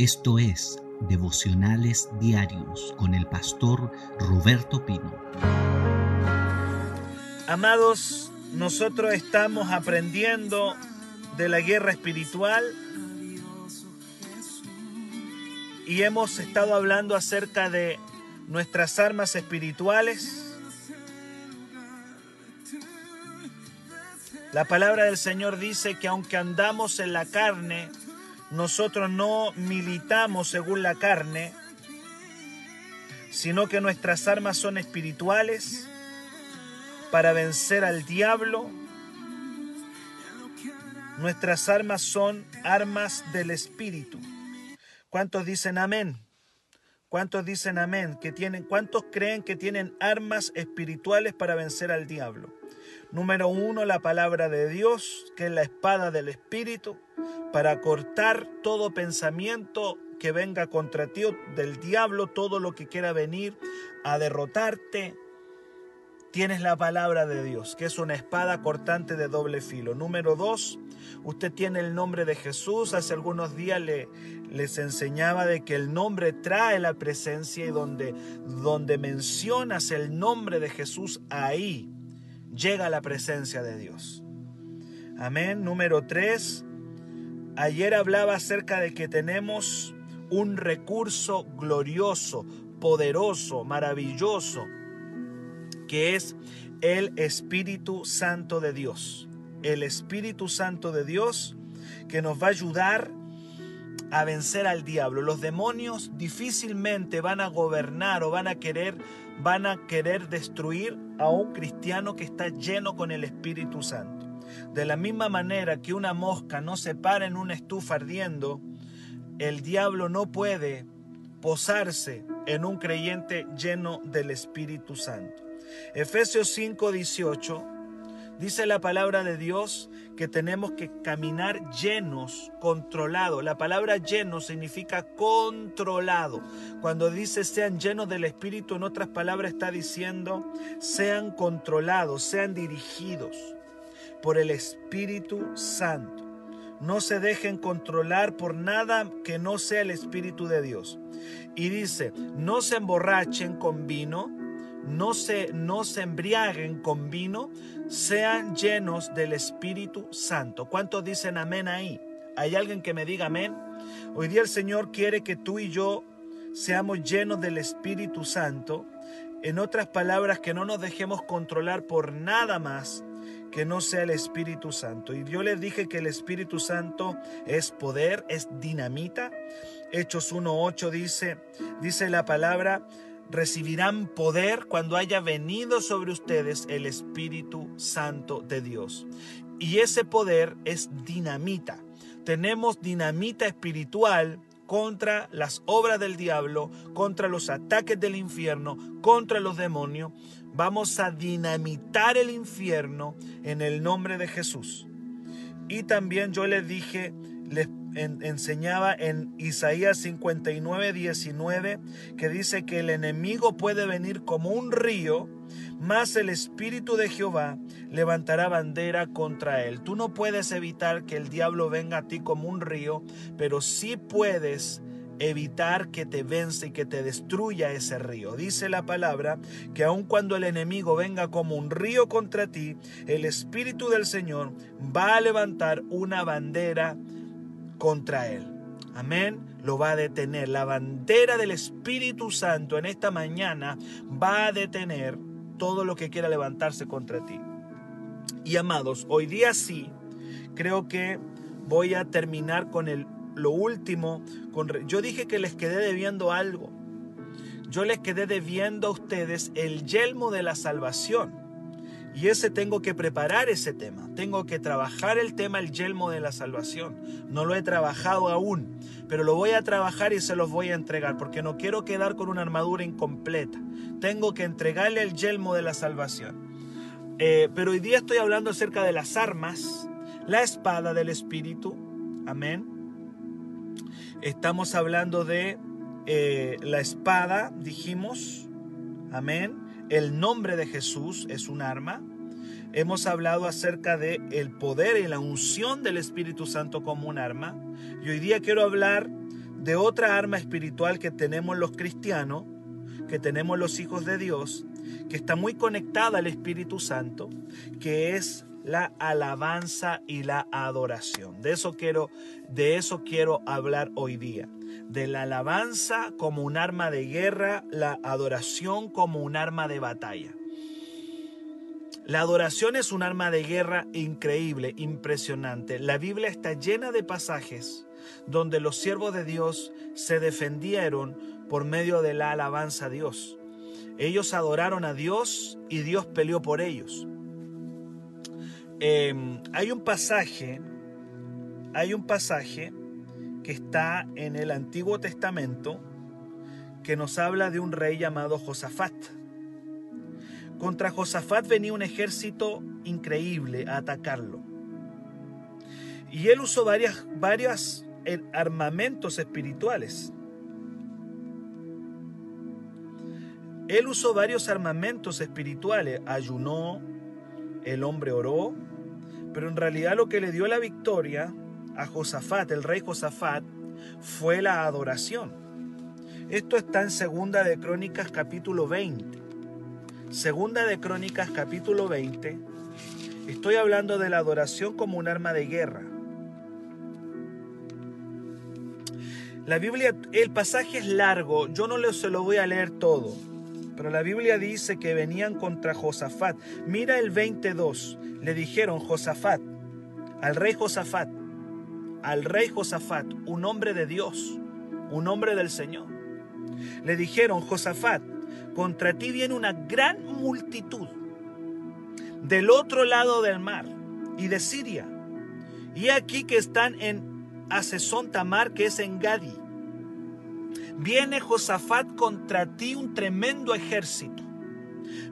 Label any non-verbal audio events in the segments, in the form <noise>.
Esto es Devocionales Diarios con el pastor Roberto Pino. Amados, nosotros estamos aprendiendo de la guerra espiritual y hemos estado hablando acerca de nuestras armas espirituales. La palabra del Señor dice que aunque andamos en la carne, nosotros no militamos según la carne, sino que nuestras armas son espirituales para vencer al diablo. Nuestras armas son armas del espíritu. ¿Cuántos dicen amén? ¿Cuántos dicen amén? Que tienen, ¿Cuántos creen que tienen armas espirituales para vencer al diablo? Número uno, la palabra de Dios, que es la espada del espíritu, para cortar todo pensamiento que venga contra ti del diablo, todo lo que quiera venir a derrotarte. Tienes la palabra de Dios, que es una espada cortante de doble filo. Número dos, usted tiene el nombre de Jesús. Hace algunos días le, les enseñaba de que el nombre trae la presencia y donde, donde mencionas el nombre de Jesús, ahí llega la presencia de Dios. Amén. Número tres, ayer hablaba acerca de que tenemos un recurso glorioso, poderoso, maravilloso, que es el Espíritu Santo de Dios. El Espíritu Santo de Dios que nos va a ayudar a vencer al diablo. Los demonios difícilmente van a gobernar o van a querer van a querer destruir a un cristiano que está lleno con el Espíritu Santo. De la misma manera que una mosca no se para en una estufa ardiendo, el diablo no puede posarse en un creyente lleno del Espíritu Santo. Efesios 5:18 dice la palabra de Dios que tenemos que caminar llenos, controlados. La palabra lleno significa controlado. Cuando dice sean llenos del Espíritu, en otras palabras está diciendo sean controlados, sean dirigidos por el Espíritu Santo. No se dejen controlar por nada que no sea el Espíritu de Dios. Y dice, no se emborrachen con vino, no se, no se embriaguen con vino, sean llenos del Espíritu Santo. ¿Cuántos dicen amén ahí? ¿Hay alguien que me diga amén? Hoy día el Señor quiere que tú y yo seamos llenos del Espíritu Santo. En otras palabras, que no nos dejemos controlar por nada más que no sea el Espíritu Santo. Y yo les dije que el Espíritu Santo es poder, es dinamita. Hechos 1.8 dice, dice la palabra, recibirán poder cuando haya venido sobre ustedes el Espíritu Santo de Dios. Y ese poder es dinamita. Tenemos dinamita espiritual contra las obras del diablo, contra los ataques del infierno, contra los demonios. Vamos a dinamitar el infierno en el nombre de Jesús. Y también yo les dije, les enseñaba en Isaías 59, 19, que dice que el enemigo puede venir como un río, mas el Espíritu de Jehová levantará bandera contra él. Tú no puedes evitar que el diablo venga a ti como un río, pero sí puedes evitar que te vence y que te destruya ese río. Dice la palabra que aun cuando el enemigo venga como un río contra ti, el Espíritu del Señor va a levantar una bandera contra él. Amén. Lo va a detener. La bandera del Espíritu Santo en esta mañana va a detener todo lo que quiera levantarse contra ti. Y amados, hoy día sí, creo que voy a terminar con el, lo último. Con, yo dije que les quedé debiendo algo. Yo les quedé debiendo a ustedes el yelmo de la salvación. Y ese tengo que preparar ese tema. Tengo que trabajar el tema, el yelmo de la salvación. No lo he trabajado aún, pero lo voy a trabajar y se los voy a entregar porque no quiero quedar con una armadura incompleta. Tengo que entregarle el yelmo de la salvación. Eh, pero hoy día estoy hablando acerca de las armas, la espada del Espíritu. Amén. Estamos hablando de eh, la espada, dijimos. Amén el nombre de Jesús es un arma. Hemos hablado acerca de el poder y la unción del Espíritu Santo como un arma. Y hoy día quiero hablar de otra arma espiritual que tenemos los cristianos, que tenemos los hijos de Dios, que está muy conectada al Espíritu Santo, que es la alabanza y la adoración. De eso quiero, de eso quiero hablar hoy día. De la alabanza como un arma de guerra, la adoración como un arma de batalla. La adoración es un arma de guerra increíble, impresionante. La Biblia está llena de pasajes donde los siervos de Dios se defendieron por medio de la alabanza a Dios. Ellos adoraron a Dios y Dios peleó por ellos. Em, hay un pasaje, hay un pasaje está en el Antiguo Testamento que nos habla de un rey llamado Josafat. Contra Josafat venía un ejército increíble a atacarlo. Y él usó varias, varios eh, armamentos espirituales. Él usó varios armamentos espirituales. Ayunó, el hombre oró, pero en realidad lo que le dio la victoria a Josafat, el rey Josafat, fue la adoración. Esto está en Segunda de Crónicas capítulo 20. Segunda de Crónicas capítulo 20. Estoy hablando de la adoración como un arma de guerra. La Biblia, el pasaje es largo, yo no se lo voy a leer todo, pero la Biblia dice que venían contra Josafat. Mira el 22, le dijeron Josafat, al rey Josafat, al rey Josafat, un hombre de Dios, un hombre del Señor. Le dijeron, Josafat, contra ti viene una gran multitud del otro lado del mar y de Siria. Y aquí que están en Asesón Tamar, que es en Gadi. Viene Josafat contra ti un tremendo ejército.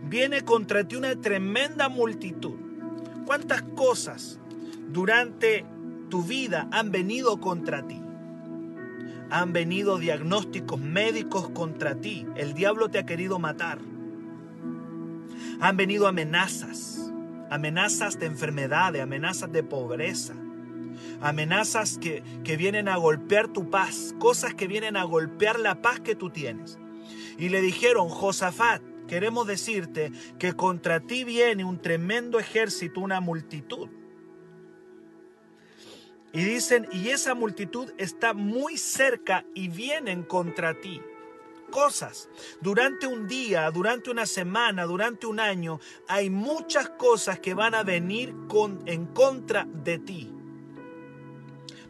Viene contra ti una tremenda multitud. ¿Cuántas cosas durante tu vida han venido contra ti? Han venido diagnósticos médicos contra ti. El diablo te ha querido matar. Han venido amenazas, amenazas de enfermedades, amenazas de pobreza, amenazas que, que, vienen a golpear tu paz, cosas que vienen a golpear la paz que tú tienes. Y le dijeron, Josafat, queremos decirte que contra ti viene un tremendo ejército, una multitud. Y dicen, y esa multitud está muy cerca y vienen contra ti. Cosas. Durante un día, durante una semana, durante un año, hay muchas cosas que van a venir en contra de ti.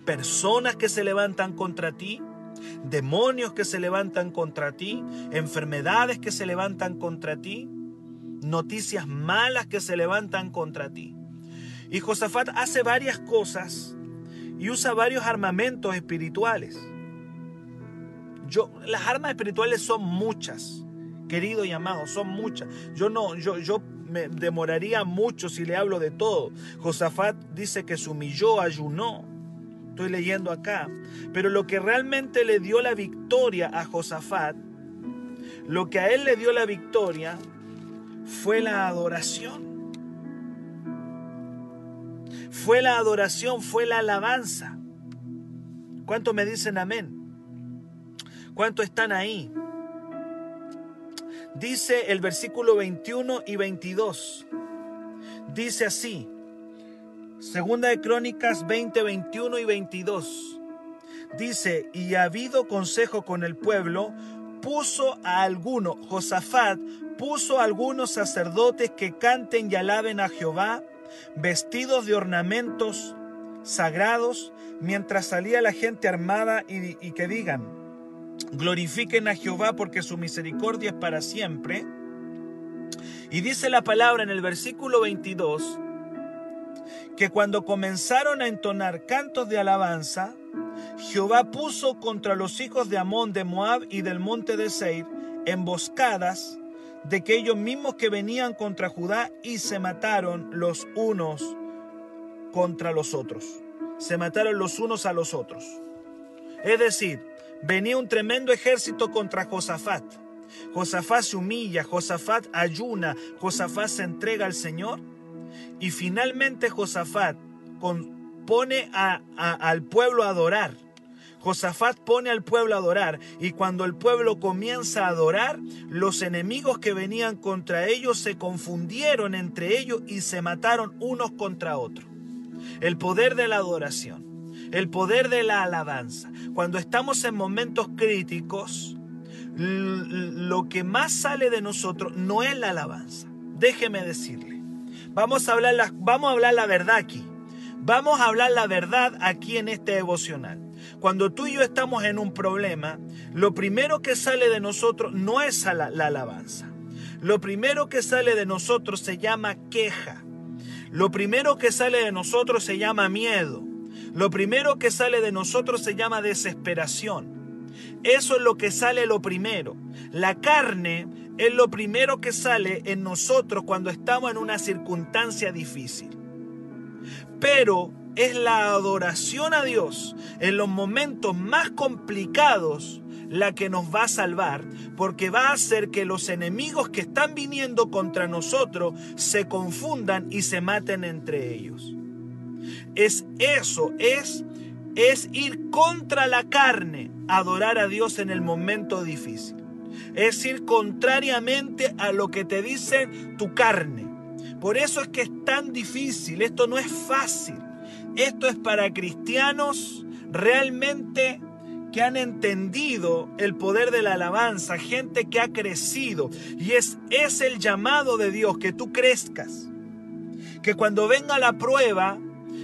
Personas que se levantan contra ti, demonios que se levantan contra ti, enfermedades que se levantan contra ti, noticias malas que se levantan contra ti. Y Josafat hace varias cosas y usa varios armamentos espirituales. Yo, las armas espirituales son muchas, querido y amado, son muchas. Yo no, yo, yo me demoraría mucho si le hablo de todo. Josafat dice que se humilló, ayunó. Estoy leyendo acá. Pero lo que realmente le dio la victoria a Josafat, lo que a él le dio la victoria, fue la adoración fue la adoración, fue la alabanza. ¿Cuántos me dicen amén? ¿Cuántos están ahí? Dice el versículo 21 y 22. Dice así. Segunda de Crónicas 20, 21 y 22. Dice, y ha habido consejo con el pueblo, puso a alguno, Josafat, puso a algunos sacerdotes que canten y alaben a Jehová vestidos de ornamentos sagrados, mientras salía la gente armada y, que digan, glorifiquen a Jehová porque su misericordia es para siempre. Y dice la palabra en el versículo 22, que cuando comenzaron a entonar cantos de alabanza, Jehová puso contra los hijos de Amón, de Moab y del monte de Seir emboscadas de que ellos mismos que venían contra Judá y se mataron los unos contra los otros. Se mataron los unos a los otros. Es decir, venía un tremendo ejército contra Josafat. Josafat se humilla, Josafat ayuna, Josafat se entrega al Señor. Y finalmente Josafat pone al pueblo a adorar. Josafat pone al pueblo a adorar y cuando el pueblo comienza a adorar, los enemigos que venían contra ellos se confundieron entre ellos y se mataron unos contra otros. El poder de la adoración, el poder de la alabanza. Cuando estamos en momentos críticos, lo que más sale de nosotros no es la alabanza. Déjeme decirle. Vamos a hablar la, vamos a hablar la verdad aquí. Vamos a hablar la verdad aquí en este devocional. Cuando tú y yo estamos en un problema, lo primero que sale de nosotros no es la, alabanza. Lo primero que sale de nosotros se llama queja. Lo primero que sale de nosotros se llama miedo. Lo primero que sale de nosotros se llama desesperación. Eso es lo que sale lo primero. La carne es lo primero que sale en nosotros cuando estamos en una circunstancia difícil. Pero es la adoración a Dios en los momentos más complicados la que nos va a salvar, porque va a hacer que los enemigos que están viniendo contra nosotros se confundan y se maten entre ellos. Es eso, es es ir contra la carne, adorar a Dios en el momento difícil. Es ir contrariamente a lo que te dice tu carne. Por eso es que es tan difícil, esto no es fácil. Esto es para cristianos realmente que han entendido el poder de la alabanza, gente que ha crecido. Y es, es el llamado de Dios que tú crezcas. Que cuando venga la prueba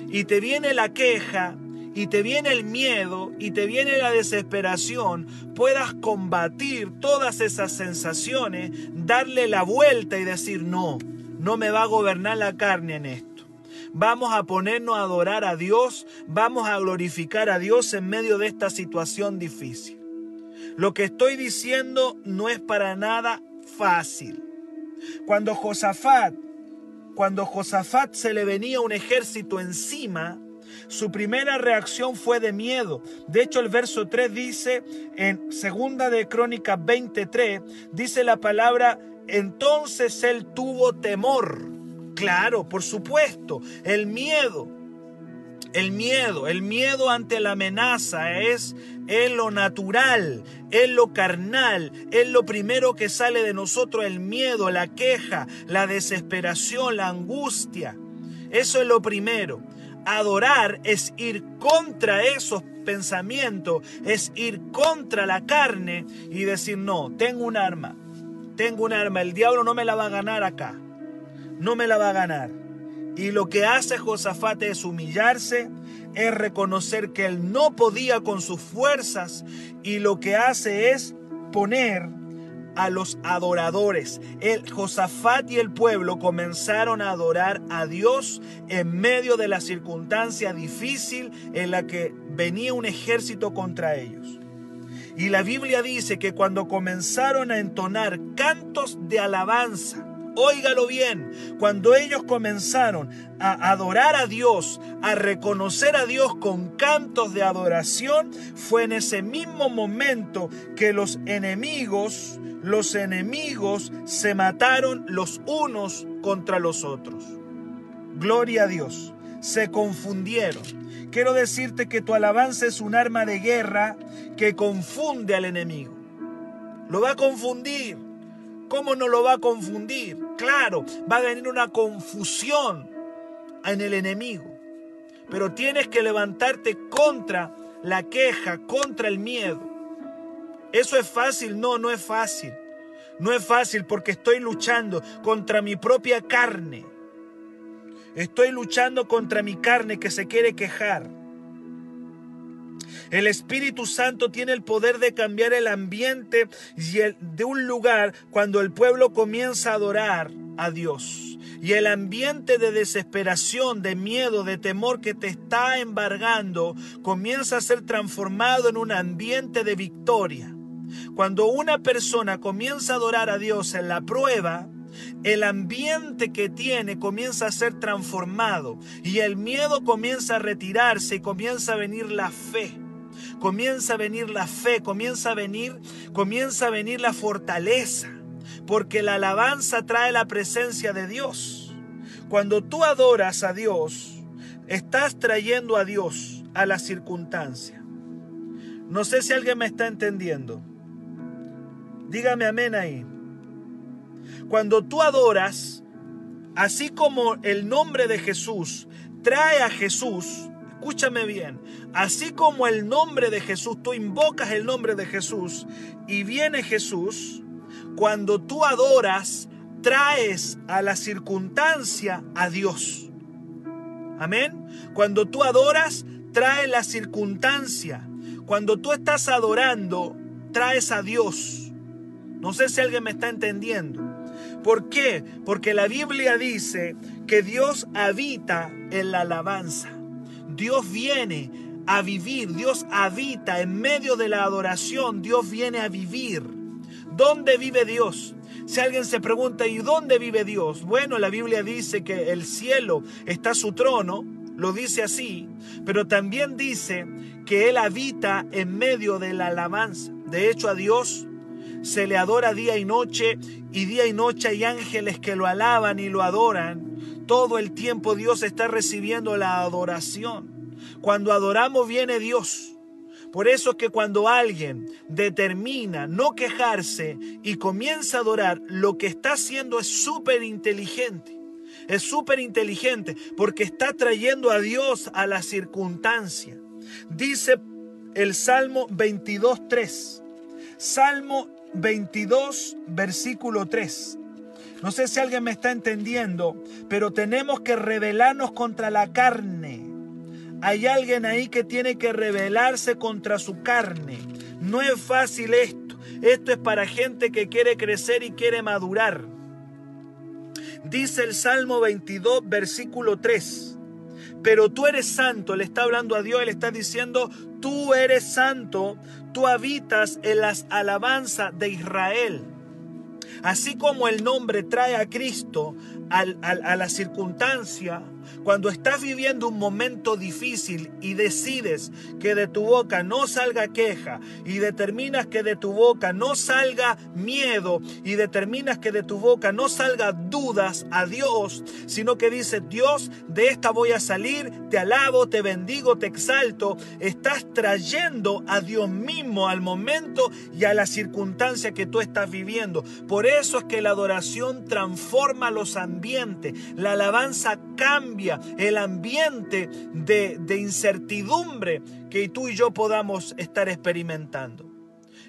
y te viene la queja y te viene el miedo y te viene la desesperación, puedas combatir todas esas sensaciones, darle la vuelta y decir, no, no me va a gobernar la carne en esto. Vamos a ponernos a adorar a Dios, vamos a glorificar a Dios en medio de esta situación difícil. Lo que estoy diciendo no es para nada fácil. Cuando Josafat, cuando Josafat se le venía un ejército encima, su primera reacción fue de miedo. De hecho, el verso 3 dice en segunda de Crónicas 23, dice la palabra, entonces él tuvo temor. Claro, por supuesto, el miedo. El miedo, el miedo ante la amenaza es, es lo natural, es lo carnal, es lo primero que sale de nosotros, el miedo, la queja, la desesperación, la angustia. Eso es lo primero. Adorar es ir contra esos pensamientos, es ir contra la carne y decir, no, tengo un arma, tengo un arma, el diablo no me la va a ganar acá no me la va a ganar. Y lo que hace Josafat es humillarse, es reconocer que él no podía con sus fuerzas y lo que hace es poner a los adoradores. El Josafat y el pueblo comenzaron a adorar a Dios en medio de la circunstancia difícil en la que venía un ejército contra ellos. Y la Biblia dice que cuando comenzaron a entonar cantos de alabanza, Óigalo bien, cuando ellos comenzaron a adorar a Dios, a reconocer a Dios con cantos de adoración, fue en ese mismo momento que los enemigos, los enemigos se mataron los unos contra los otros. Gloria a Dios, se confundieron. Quiero decirte que tu alabanza es un arma de guerra que confunde al enemigo. Lo va a confundir ¿Cómo no lo va a confundir? Claro, va a venir una confusión en el enemigo. Pero tienes que levantarte contra la queja, contra el miedo. ¿Eso es fácil? No, no es fácil. No es fácil porque estoy luchando contra mi propia carne. Estoy luchando contra mi carne que se quiere quejar. El Espíritu Santo tiene el poder de cambiar el ambiente de un lugar cuando el pueblo comienza a adorar a Dios. Y el ambiente de desesperación, de miedo, de temor que te está embargando comienza a ser transformado en un ambiente de victoria. Cuando una persona comienza a adorar a Dios en la prueba, el ambiente que tiene comienza a ser transformado y el miedo comienza a retirarse y comienza a venir la fe comienza a venir la fe, comienza a venir, comienza a venir la fortaleza, porque la alabanza trae la presencia de Dios. Cuando tú adoras a Dios, estás trayendo a Dios a la circunstancia. No sé si alguien me está entendiendo. Dígame amén ahí. Cuando tú adoras, así como el nombre de Jesús trae a Jesús, escúchame bien, así como el nombre de Jesús, tú invocas el nombre de Jesús y viene Jesús, cuando tú adoras, traes a la circunstancia a Dios. Amén. Cuando tú adoras, traes la circunstancia. Cuando tú estás adorando, traes a Dios. No sé si alguien me está entendiendo. ¿Por qué? Porque la Biblia dice que Dios habita en la alabanza. Dios viene a vivir, Dios habita en medio de la adoración, Dios viene a vivir. ¿Dónde vive Dios? Si alguien se pregunta, ¿y dónde vive Dios? Bueno, la Biblia dice que el cielo está su trono, lo dice así, pero también dice que Él habita en medio de la alabanza. De hecho, a Dios se le adora día y noche, y día y noche hay ángeles que lo alaban y lo adoran. Todo el tiempo Dios está recibiendo la adoración. Cuando adoramos viene Dios. Por eso es que cuando alguien determina no quejarse y comienza a adorar, lo que está haciendo es súper inteligente. Es súper inteligente porque está trayendo a Dios a la circunstancia. Dice el Salmo 22.3. Salmo 22, versículo 3. No sé si alguien me está entendiendo, pero tenemos que rebelarnos contra la carne. Hay alguien ahí que tiene que rebelarse contra su carne. No es fácil esto. Esto es para gente que quiere crecer y quiere madurar. Dice el Salmo 22, versículo 3. Pero tú eres santo, le está hablando a Dios, le está diciendo, tú eres santo, tú habitas en las alabanzas de Israel. Así como el nombre trae a Cristo a la circunstancia, cuando estás viviendo un momento difícil y decides que de tu boca no salga queja y determinas que de tu boca no salga miedo y determinas que de tu boca no salga dudas a Dios, sino que dices, Dios, de esta voy a salir, te alabo, te bendigo, te exalto, estás trayendo a Dios mismo al momento y a la circunstancia que tú estás viviendo. Por eso es que la adoración transforma los ambientes, la alabanza cambia el ambiente de, incertidumbre que tú y yo podamos estar experimentando.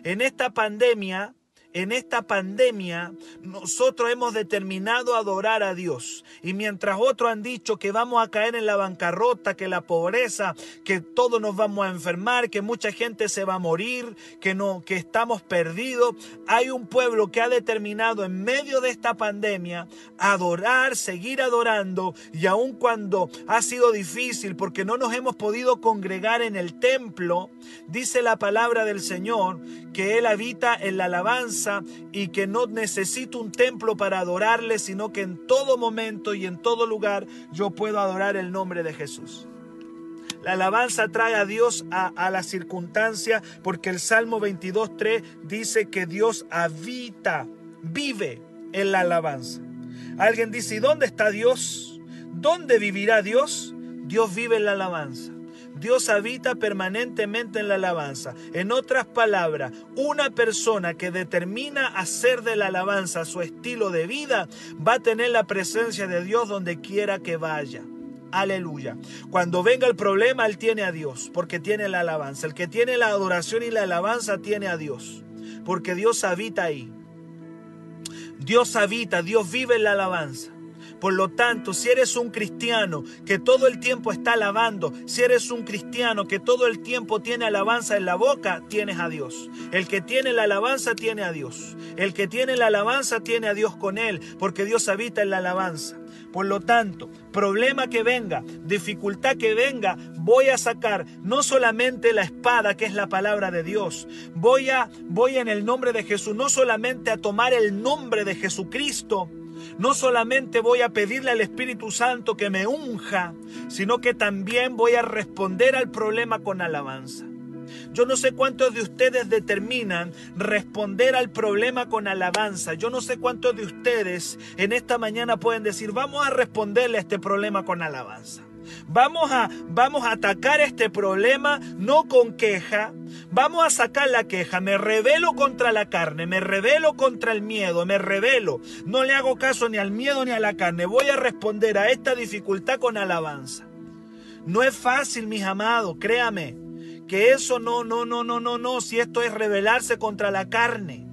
En esta pandemia en esta pandemia nosotros hemos determinado adorar a Dios. Y mientras otros han dicho que vamos a caer en la bancarrota, que la pobreza, que todos nos vamos a enfermar, que mucha gente se va a morir, que no que estamos perdidos, hay un pueblo que ha determinado en medio de esta pandemia adorar, seguir adorando y aun cuando ha sido difícil porque no nos hemos podido congregar en el templo, dice la palabra del Señor que él habita en la alabanza y que no necesito un templo para adorarle, sino que en todo momento y en todo lugar yo puedo adorar el nombre de Jesús. La alabanza trae a Dios a, la circunstancia porque el Salmo 22.3 dice que Dios habita, vive en la alabanza. Alguien dice, ¿y dónde está Dios? ¿Dónde vivirá Dios? Dios vive en la alabanza. Dios habita permanentemente en la alabanza. En otras palabras, una persona que determina hacer de la alabanza su estilo de vida va a tener la presencia de Dios donde quiera que vaya. Aleluya. Cuando venga el problema, Él tiene a Dios, porque tiene la alabanza. El que tiene la adoración y la alabanza tiene a Dios, porque Dios habita ahí. Dios habita, Dios vive en la alabanza. Por lo tanto, si eres un cristiano que todo el tiempo está alabando, si eres un cristiano que todo el tiempo tiene alabanza en la boca, tienes a Dios. El que tiene la alabanza tiene a Dios. El que tiene la alabanza tiene a Dios con él, porque Dios habita en la alabanza. Por lo tanto, problema que venga, dificultad que venga, voy a sacar no solamente la espada, que es la palabra de Dios, voy a voy en el nombre de Jesús, no solamente a tomar el nombre de Jesucristo, no solamente voy a pedirle al Espíritu Santo que me unja, sino que también voy a responder al problema con alabanza. Yo no sé cuántos de ustedes determinan responder al problema con alabanza. Yo no sé cuántos de ustedes en esta mañana pueden decir, vamos a responderle a este problema con alabanza. Vamos a, vamos a atacar este problema no con queja. Vamos a sacar la queja. Me rebelo contra la carne, me rebelo contra el miedo, me rebelo. No le hago caso ni al miedo ni a la carne. Voy a responder a esta dificultad con alabanza. No es fácil, mis amados, créame. Que eso no, no, no, no, no, no. Si esto es rebelarse contra la carne.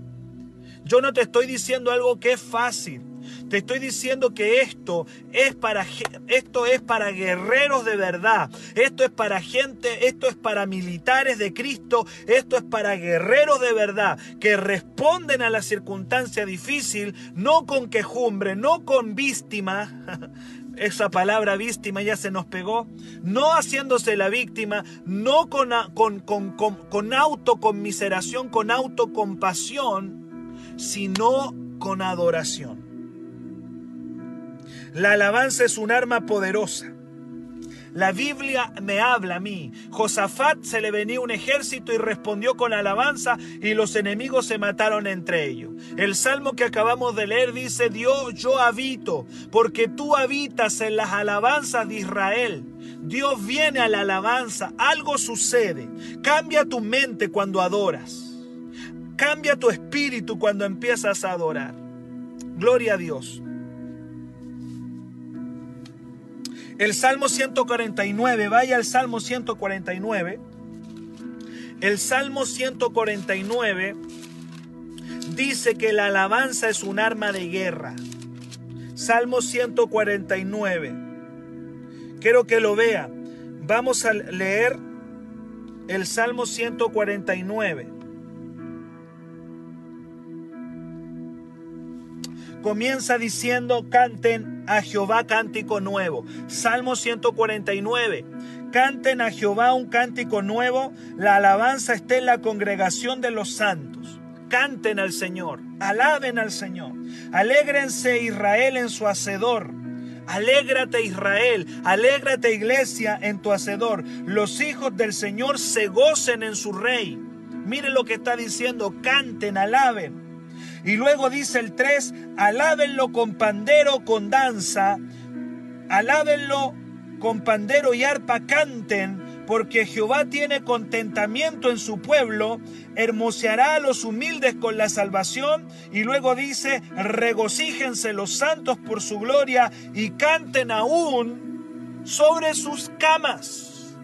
Yo no te estoy diciendo algo que es fácil. Te estoy diciendo que esto es para esto es para guerreros de verdad. Esto es para gente, esto es para militares de Cristo, esto es para guerreros de verdad que responden a la circunstancia difícil no con quejumbre, no con víctima. <laughs> Esa palabra víctima ya se nos pegó. No haciéndose la víctima, no con, con, con, con, autoconmiseración, con autocompasión, sino con adoración. La alabanza es un arma poderosa. La Biblia me habla a mí. Josafat se le venía un ejército y respondió con alabanza y los enemigos se mataron entre ellos. El salmo que acabamos de leer dice, Dios, yo habito, porque tú habitas en las alabanzas de Israel. Dios viene a la alabanza, algo sucede. Cambia tu mente cuando adoras. Cambia tu espíritu cuando empiezas a adorar. Gloria a Dios. El Salmo 149, vaya al Salmo 149. El Salmo 149 dice que la alabanza es un arma de guerra. Salmo 149. Quiero que lo vea. Vamos a leer el Salmo 149. Comienza diciendo, canten a Jehová cántico nuevo. Salmo 149. Canten a Jehová un cántico nuevo. La alabanza está en la congregación de los santos. Canten al Señor. Alaben al Señor. Alégrense Israel en su hacedor. Alégrate Israel, alégrate iglesia en tu hacedor. Los hijos del Señor se gocen en su rey. Miren lo que está diciendo, canten, alaben. Y luego dice el 3, alábenlo con pandero, con danza, alábenlo con pandero y arpa, canten, porque Jehová tiene contentamiento en su pueblo, hermoseará a los humildes con la salvación, y luego dice, regocíjense los santos por su gloria y canten aún sobre sus camas.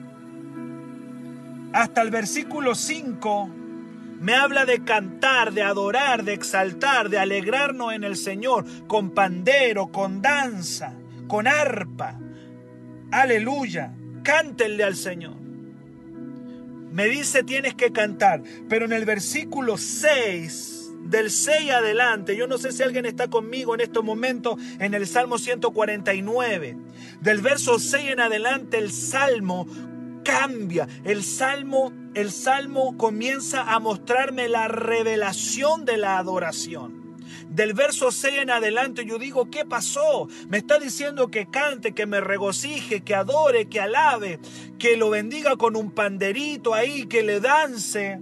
Hasta el versículo 5 me habla de cantar, de adorar, de exaltar, de alegrarnos en el Señor, con pandero, con danza, con arpa. Aleluya, cántenle al Señor. Me dice tienes que cantar, pero en el versículo 6 del 6 adelante, yo no sé si alguien está conmigo en estos momentos en el Salmo 149, del verso 6 en adelante el Salmo cambia. El salmo, el salmo comienza a mostrarme la revelación de la adoración. Del verso 6 en adelante yo digo, ¿qué pasó? Me está diciendo que cante, que me regocije, que adore, que alabe, que lo bendiga con un panderito ahí, que le dance,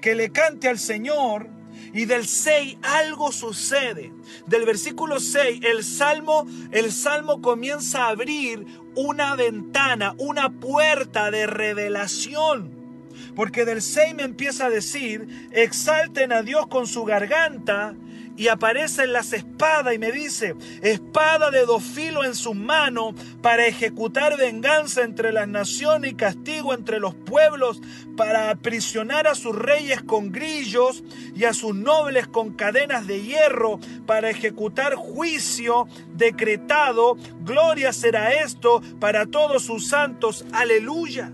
que le cante al Señor. Y del 6 algo sucede. Del versículo 6 el salmo el salmo comienza a abrir una ventana, una puerta de revelación. Porque del 6 me empieza a decir, exalten a Dios con su garganta y aparecen las espadas y me dice, espada de dos filos en su mano para ejecutar venganza entre las naciones y castigo entre los pueblos, para aprisionar a sus reyes con grillos y a sus nobles con cadenas de hierro, para ejecutar juicio decretado. Gloria será esto para todos sus santos. Aleluya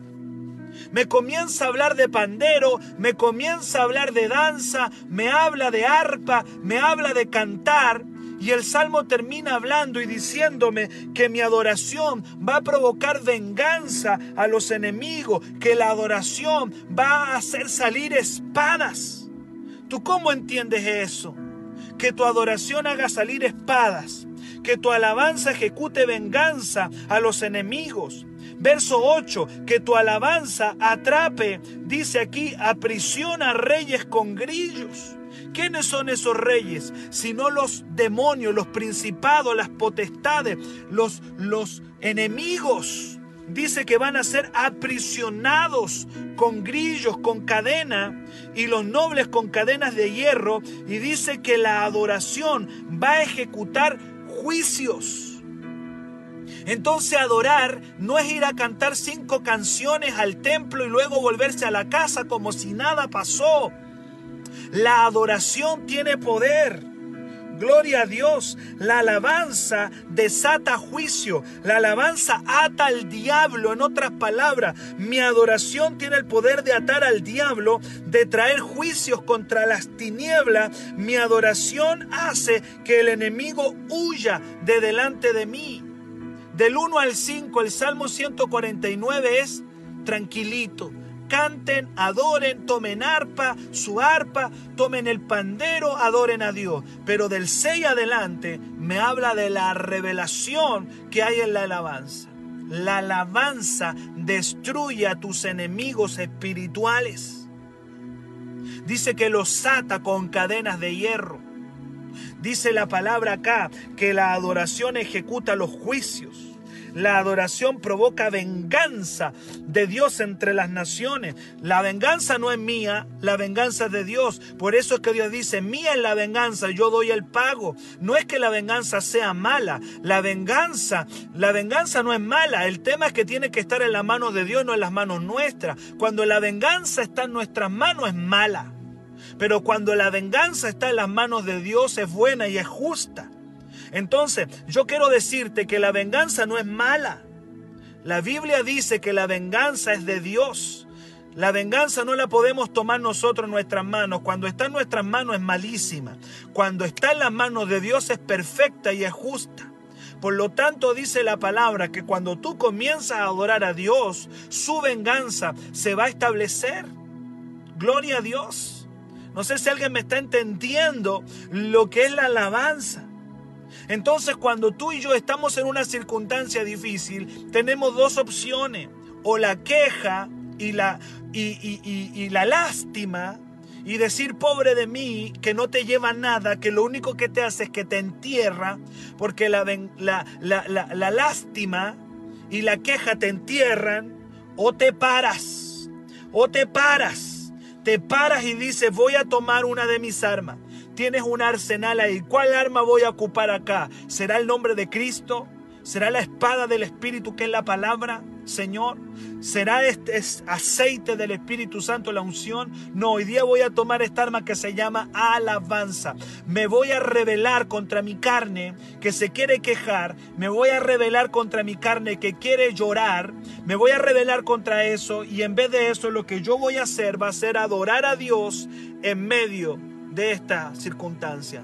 me comienza a hablar de pandero, me comienza a hablar de danza, me habla de arpa, me habla de cantar. Y el salmo termina hablando y diciéndome que mi adoración va a provocar venganza a los enemigos, que la adoración va a hacer salir espadas. ¿Tú cómo entiendes eso? Que tu adoración haga salir espadas, que tu alabanza ejecute venganza a los enemigos, Verso 8, que tu alabanza atrape, dice aquí, aprisiona reyes con grillos. ¿Quiénes son esos reyes? Sino los demonios, los principados, las potestades, los, los enemigos dice que van a ser aprisionados con grillos, con cadena, y los nobles con cadenas de hierro, y dice que la adoración va a ejecutar juicios. Entonces adorar no es ir a cantar cinco canciones al templo y luego volverse a la casa como si nada pasó. La adoración tiene poder. Gloria a Dios. La alabanza desata juicio. La alabanza ata al diablo. En otras palabras, mi adoración tiene el poder de atar al diablo, de traer juicios contra las tinieblas. Mi adoración hace que el enemigo huya de delante de mí. Del 1 al 5, el Salmo 149 es tranquilito canten, adoren, tomen arpa, su arpa, tomen el pandero, adoren a Dios. Pero del 6 adelante me habla de la revelación que hay en la alabanza. La alabanza destruye a tus enemigos espirituales. Dice que los ata con cadenas de hierro. Dice la palabra acá que la adoración ejecuta los juicios. La adoración provoca venganza de Dios entre las naciones. La venganza no es mía, la venganza es de Dios. Por eso es que Dios dice, mía es la venganza, yo doy el pago. No es que la venganza sea mala, la venganza, la venganza no es mala. El tema es que tiene que estar en las manos de Dios, no en las manos nuestras. Cuando la venganza está en nuestras manos es mala. Pero cuando la venganza está en las manos de Dios es buena y es justa. Entonces, yo quiero decirte que la venganza no es mala. La Biblia dice que la venganza es de Dios. La venganza no la podemos tomar nosotros en nuestras manos. Cuando está en nuestras manos es malísima. Cuando está en las manos de Dios es perfecta y es justa. Por lo tanto dice la palabra que cuando tú comienzas a adorar a Dios, su venganza se va a establecer. Gloria a Dios. No sé si alguien me está entendiendo lo que es la alabanza. Entonces cuando tú y yo estamos en una circunstancia difícil, tenemos dos opciones. O la queja y la, y, la lástima y decir pobre de mí, que no te lleva nada, que lo único que te hace es que te entierra, porque la, la, la, la, lástima y la queja te entierran, o te paras, o te paras, te paras y dices voy a tomar una de mis armas. Tienes un arsenal ahí. ¿Cuál arma voy a ocupar acá? ¿Será el nombre de Cristo? ¿Será la espada del Espíritu que es la palabra, Señor? ¿Será este aceite del Espíritu Santo la unción? No, hoy día voy a tomar esta arma que se llama alabanza. Me voy a rebelar contra mi carne que se quiere quejar. Me voy a rebelar contra mi carne que quiere llorar. Me voy a rebelar contra eso y en vez de eso lo que yo voy a hacer va a ser adorar a Dios en medio de esta circunstancia.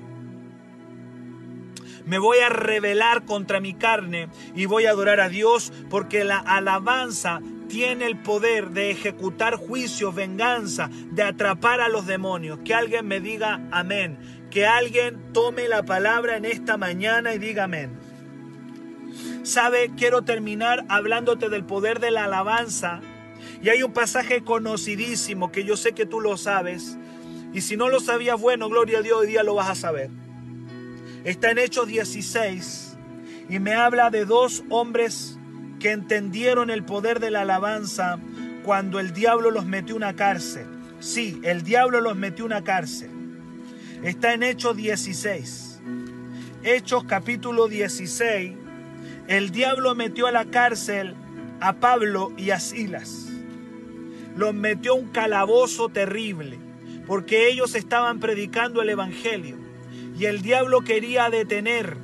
Me voy a rebelar contra mi carne y voy a adorar a Dios porque la alabanza tiene el poder de ejecutar juicio, venganza, de atrapar a los demonios. Que alguien me diga amén. Que alguien tome la palabra en esta mañana y diga amén. Sabe, quiero terminar hablándote del poder de la alabanza. Y hay un pasaje conocidísimo que yo sé que tú lo sabes, y si no lo sabías, bueno, gloria a Dios, hoy día lo vas a saber. Está en Hechos 16 y me habla de dos hombres que entendieron el poder de la alabanza cuando el diablo los metió una cárcel. Sí, el diablo los metió una cárcel. Está en Hechos 16. Hechos capítulo 16. El diablo metió a la cárcel a Pablo y a Silas. Los metió a un calabozo terrible porque ellos estaban predicando el Evangelio y el diablo quería detener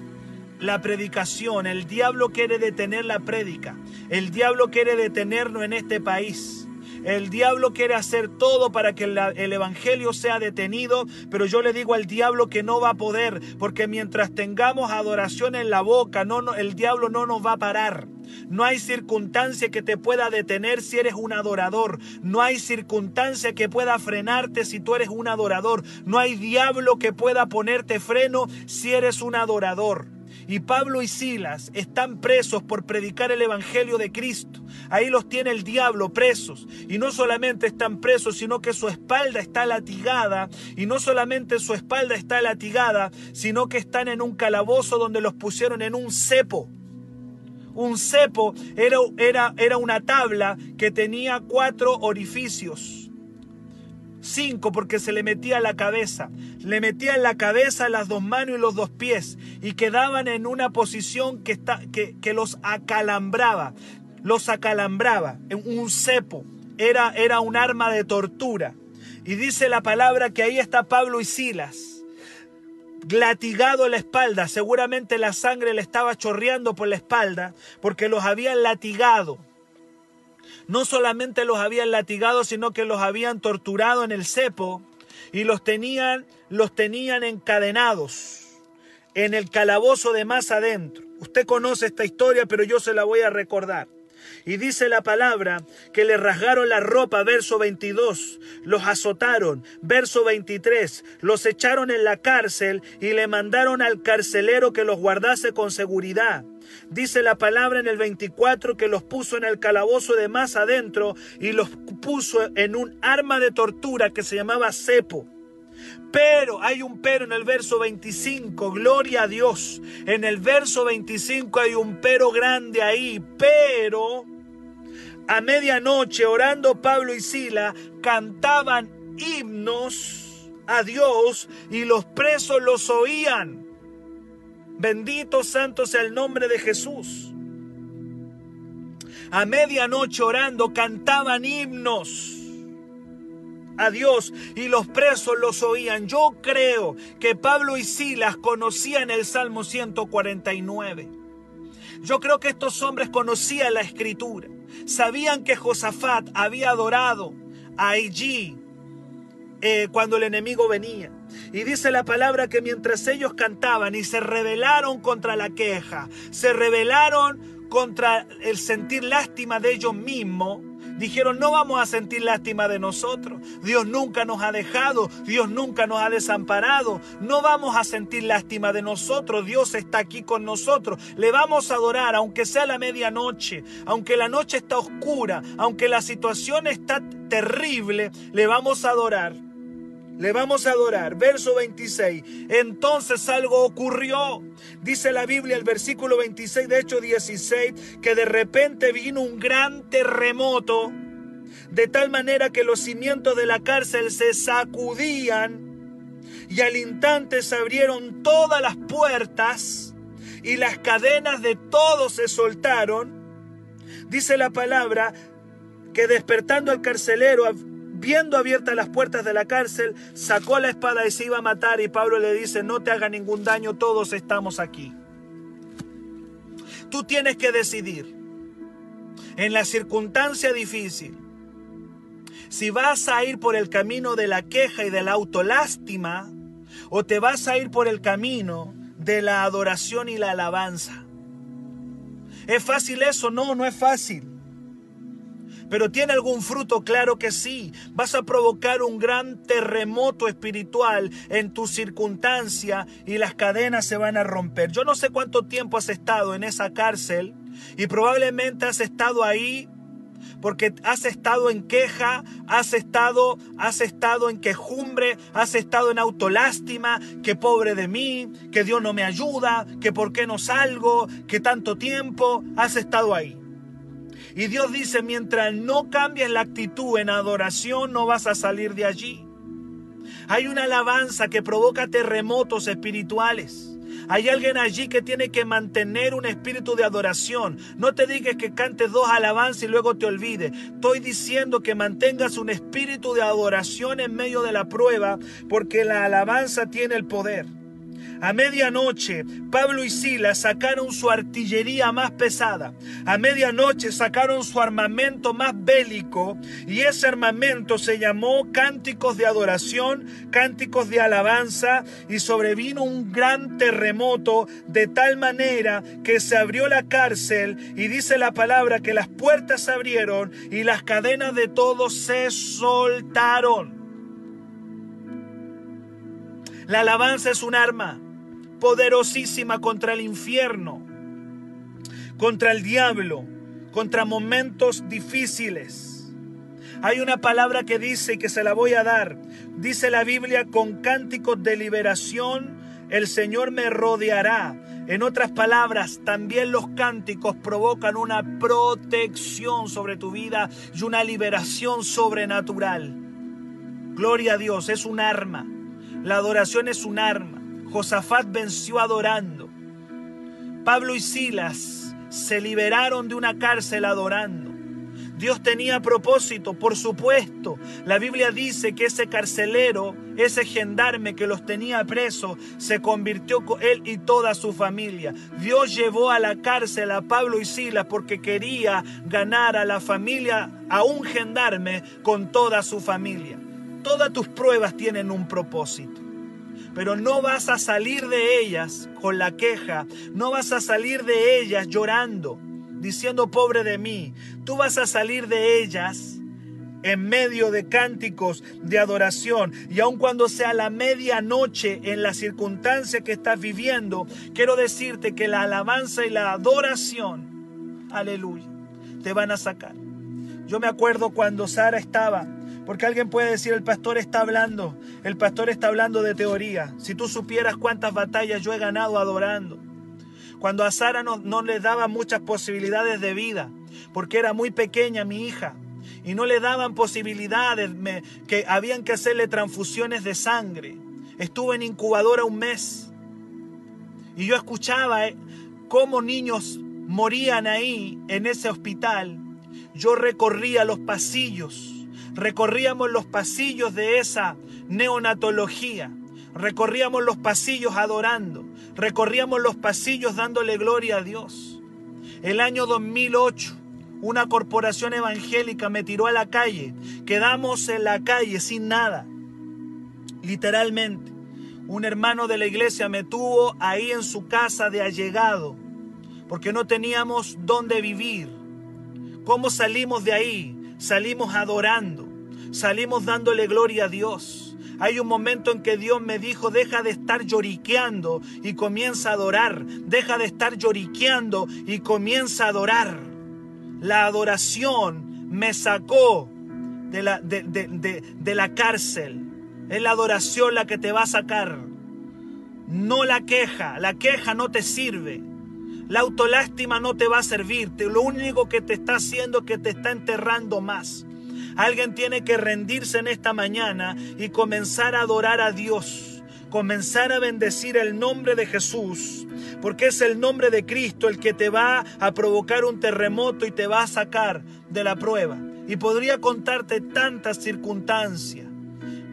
la predicación, el diablo quiere detener la prédica, el diablo quiere detenernos en este país. El diablo quiere hacer todo para que el Evangelio sea detenido, pero yo le digo al diablo que no va a poder, porque mientras tengamos adoración en la boca, no, el diablo no nos va a parar. No hay circunstancia que te pueda detener si eres un adorador. No hay circunstancia que pueda frenarte si tú eres un adorador. No hay diablo que pueda ponerte freno si eres un adorador. Y Pablo y Silas están presos por predicar el Evangelio de Cristo. Ahí los tiene el diablo presos. Y no solamente están presos, sino que su espalda está latigada. Y no solamente su espalda está latigada, sino que están en un calabozo donde los pusieron en un cepo Un cepo era, era, era una tabla que tenía cuatro orificios. Cinco porque se le metía la cabeza. Le metía en la cabeza las dos manos y los dos pies y quedaban en una posición que, está, que, que los acalambraba. Los acalambraba. Un cepo era, era un arma de tortura. Y dice la palabra que ahí está Pablo y Silas latigado en la espalda, seguramente la sangre le estaba chorreando por la espalda porque los habían latigado. No solamente los habían latigado, sino que los habían torturado en el cepo y los tenían, los tenían encadenados en el calabozo de más adentro. Usted conoce esta historia, pero yo se la voy a recordar. Y dice la palabra que le rasgaron la ropa, verso 22, los azotaron, verso 23, los echaron en la cárcel y le mandaron al carcelero que los guardase con seguridad. Dice la palabra en el 24 que los puso en el calabozo de más adentro y los puso en un arma de tortura que se llamaba cepo. Pero hay un pero en el verso 25, gloria a Dios. En el verso 25 hay un pero grande ahí, pero a medianoche orando Pablo y Sila cantaban himnos a Dios y los presos los oían. Bendito santo sea el nombre de Jesús. A medianoche orando cantaban himnos a Dios y los presos los oían. Yo creo que Pablo y Silas conocían el Salmo 149. Yo creo que estos hombres conocían la escritura. Sabían que Josafat había adorado allí eh, cuando el enemigo venía. Y dice la palabra que mientras ellos cantaban y se rebelaron contra la queja, se rebelaron contra el sentir lástima de ellos mismos, dijeron, no vamos a sentir lástima de nosotros. Dios nunca nos ha dejado, Dios nunca nos ha desamparado. No vamos a sentir lástima de nosotros, Dios está aquí con nosotros. Le vamos a adorar, aunque sea la medianoche, aunque la noche está oscura, aunque la situación está terrible, le vamos a adorar. Le vamos a adorar. Verso 26. Entonces algo ocurrió. Dice la Biblia, el versículo 26, de hecho 16, que de repente vino un gran terremoto, de tal manera que los cimientos de la cárcel se sacudían y al instante se abrieron todas las puertas y las cadenas de todos se soltaron. Dice la palabra que despertando al carcelero viendo abiertas las puertas de la cárcel, sacó la espada y se iba a matar y Pablo le dice, no te haga ningún daño, todos estamos aquí. Tú tienes que decidir en la circunstancia difícil si vas a ir por el camino de la queja y de la autolástima o te vas a ir por el camino de la adoración y la alabanza. ¿Es fácil eso? No, no es fácil. Pero tiene algún fruto, claro que sí. Vas a provocar un gran terremoto espiritual en tu circunstancia y las cadenas se van a romper. Yo no sé cuánto tiempo has estado en esa cárcel y probablemente has estado ahí porque has estado en queja, has estado, has estado en quejumbre, has estado en autolástima, que pobre de mí, que Dios no me ayuda, que por qué no salgo, que tanto tiempo has estado ahí. Y Dios dice, mientras no cambies la actitud en adoración, no vas a salir de allí. Hay una alabanza que provoca terremotos espirituales. Hay alguien allí que tiene que mantener un espíritu de adoración. No te digas que cantes dos alabanzas y luego te olvides. Estoy diciendo que mantengas un espíritu de adoración en medio de la prueba porque la alabanza tiene el poder. A medianoche, Pablo y Silas sacaron su artillería más pesada. A medianoche sacaron su armamento más bélico y ese armamento se llamó cánticos de adoración, cánticos de alabanza y sobrevino un gran terremoto de tal manera que se abrió la cárcel y dice la palabra que las puertas se abrieron y las cadenas de todos se soltaron. La alabanza es un arma poderosísima contra el infierno, contra el diablo, contra momentos difíciles. Hay una palabra que dice y que se la voy a dar. Dice la Biblia, con cánticos de liberación el Señor me rodeará. En otras palabras, también los cánticos provocan una protección sobre tu vida y una liberación sobrenatural. Gloria a Dios, es un arma. La adoración es un arma. Josafat venció adorando. Pablo y Silas se liberaron de una cárcel adorando. Dios tenía propósito, por supuesto. La Biblia dice que ese carcelero, ese gendarme que los tenía presos, se convirtió con él y toda su familia. Dios llevó a la cárcel a Pablo y Silas porque quería ganar a la familia, a un gendarme con toda su familia. Todas tus pruebas tienen un propósito pero no vas a salir de ellas con la queja, no vas a salir de ellas llorando, diciendo pobre de mí, tú vas a salir de ellas en medio de cánticos de adoración. Y aun cuando sea la medianoche en la circunstancia que estás viviendo, quiero decirte que la alabanza y la adoración, aleluya, te van a sacar. Yo me acuerdo cuando Sara estaba porque alguien puede decir, el pastor está hablando, el pastor está hablando de teoría. Si tú supieras cuántas batallas yo he ganado adorando. Cuando a Sara no, no le daba muchas posibilidades de vida, porque era muy pequeña mi hija, y no le daban posibilidades, que habían que hacerle transfusiones de sangre. Estuve en incubadora un mes, y yo escuchaba eh, cómo niños morían ahí en ese hospital. Yo recorría los pasillos recorríamos los pasillos de esa neonatología, recorríamos los pasillos adorando, recorríamos los pasillos dándole gloria a Dios. El año 2008, una corporación evangélica me tiró a la calle, quedamos en la calle sin nada, literalmente. Un hermano de la iglesia me tuvo ahí en su casa de allegado, porque no teníamos dónde vivir. ¿Cómo salimos de ahí? Salimos adorando salimos dándole gloria a Dios. Hay un momento en que Dios me dijo, deja de estar lloriqueando y comienza a adorar. Deja de estar lloriqueando y comienza a adorar. La adoración me sacó de la, de, de la cárcel. Es la adoración la que te va a sacar. No la queja. La queja no te sirve. La autolástima no te va a servir. Lo único que te está haciendo es que te está enterrando más. Alguien tiene que rendirse en esta mañana y comenzar a adorar a Dios, comenzar a bendecir el nombre de Jesús, porque es el nombre de Cristo el que te va a provocar un terremoto y te va a sacar de la prueba. Y podría contarte tantas circunstancias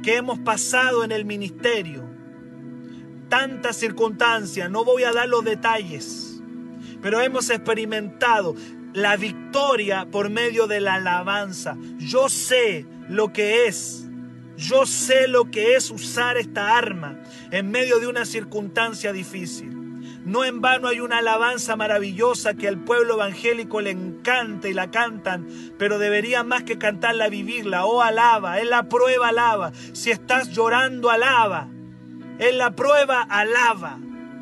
que hemos pasado en el ministerio, tantas circunstancias, no voy a dar los detalles, pero hemos experimentado la victoria por medio de la alabanza. Yo sé lo que es. Yo sé lo que es usar esta arma en medio de una circunstancia difícil. No en vano hay una alabanza maravillosa que al pueblo evangélico le encanta y la cantan, pero debería más que cantarla vivirla. Oh, alaba, es la prueba, alaba. Si estás llorando, alaba. Es la prueba, alaba.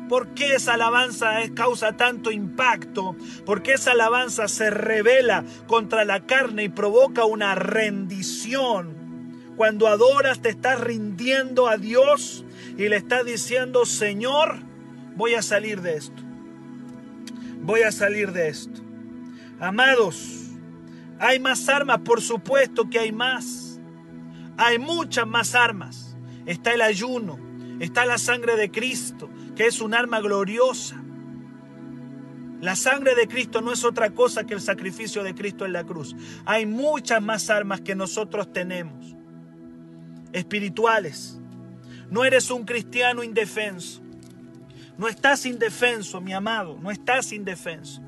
¿Por qué esa alabanza causa tanto impacto? Porque esa alabanza se revela contra la carne y provoca una rendición. Cuando adoras te estás rindiendo a Dios y le estás diciendo, Señor, voy a salir de esto. Voy a salir de esto. Amados, hay más armas, por supuesto que hay más. Hay muchas más armas. Está el ayuno, está la sangre de Cristo, que es un arma gloriosa. La sangre de Cristo no es otra cosa que el sacrificio de Cristo en la cruz. Hay muchas más armas que nosotros tenemos, espirituales. No eres un cristiano indefenso. No estás indefenso, mi amado, no estás indefenso.